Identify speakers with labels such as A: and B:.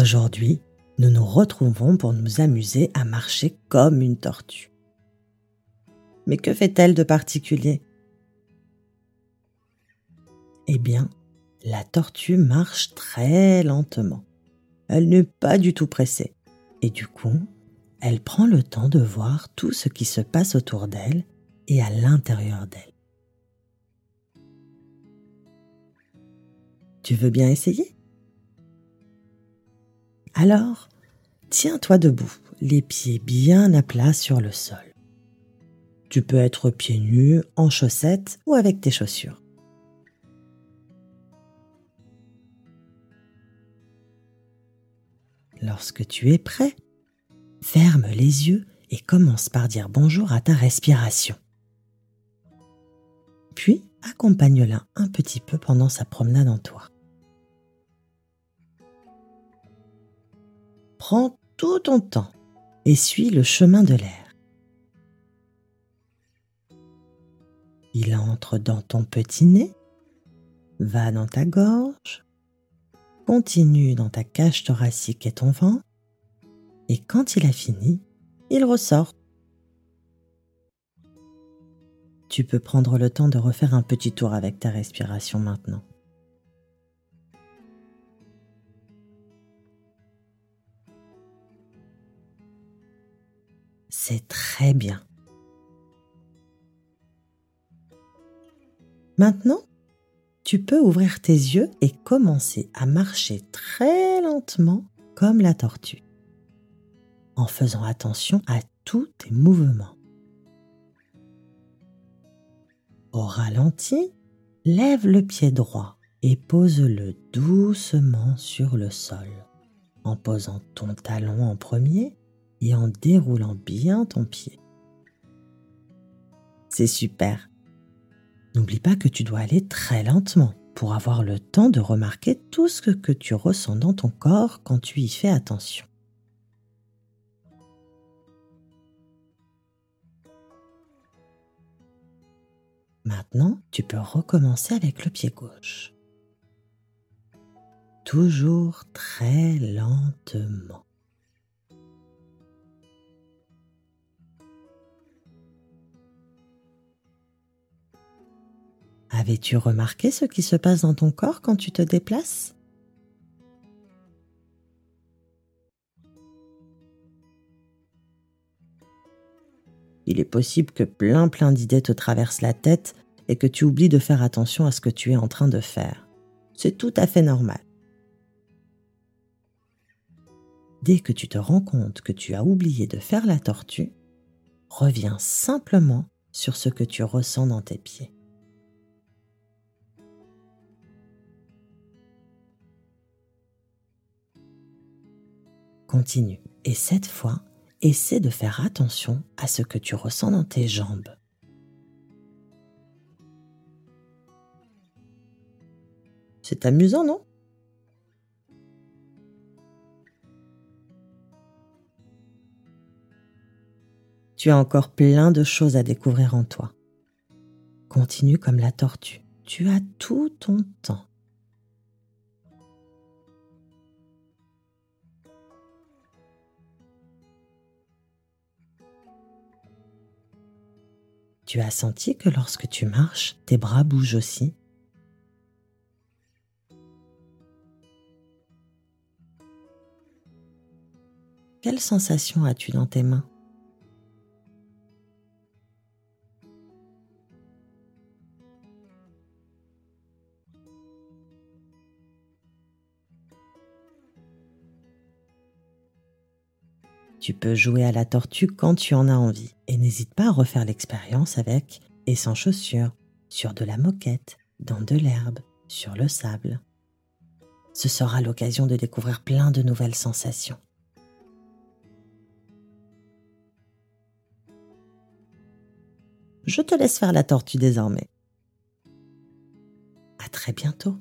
A: Aujourd'hui, nous nous retrouvons pour nous amuser à marcher comme une tortue. Mais que fait-elle de particulier? Eh bien, la tortue marche très lentement. Elle n'est pas du tout pressée. Et du coup, elle prend le temps de voir tout ce qui se passe autour d'elle et à l'intérieur d'elle. Tu veux bien essayer? Alors, tiens-toi debout, les pieds bien à plat sur le sol. Tu peux être pieds nus, en chaussettes ou avec tes chaussures. Lorsque tu es prêt, ferme les yeux et commence par dire bonjour à ta respiration. Puis accompagne-la un petit peu pendant sa promenade en toi. Prends tout ton temps et suis le chemin de l'air. Il entre dans ton petit nez, va dans ta gorge, continue dans ta cage thoracique et ton ventre, et quand il a fini, il ressort. Tu peux prendre le temps de refaire un petit tour avec ta respiration maintenant. Très bien. Maintenant, tu peux ouvrir tes yeux et commencer à marcher très lentement comme la tortue, en faisant attention à tous tes mouvements. Au ralenti, lève le pied droit et pose-le doucement sur le sol, en posant ton talon en premier et en déroulant bien ton pied. C'est super. N'oublie pas que tu dois aller très lentement pour avoir le temps de remarquer tout ce que tu ressens dans ton corps quand tu y fais attention. Maintenant, tu peux recommencer avec le pied gauche. Toujours très lentement. Avais-tu remarqué ce qui se passe dans ton corps quand tu te déplaces? Il est possible que plein plein d'idées te traversent la tête et que tu oublies de faire attention à ce que tu es en train de faire. C'est tout à fait normal. Dès que tu te rends compte que tu as oublié de faire la tortue, reviens simplement sur ce que tu ressens dans tes pieds. Continue. Et cette fois, essaie de faire attention à ce que tu ressens dans tes jambes. C'est amusant, non? Tu as encore plein de choses à découvrir en toi. Continue comme la tortue. Tu as tout ton temps. Tu as senti que lorsque tu marches, tes bras bougent aussi? Quelle sensation as-tu dans tes mains? Tu peux jouer à la tortue quand tu en as envie et n'hésite pas à refaire l'expérience avec et sans chaussures, sur de la moquette, dans de l'herbe, sur le sable. Ce sera l'occasion de découvrir plein de nouvelles sensations. Je te laisse faire la tortue désormais. À très bientôt.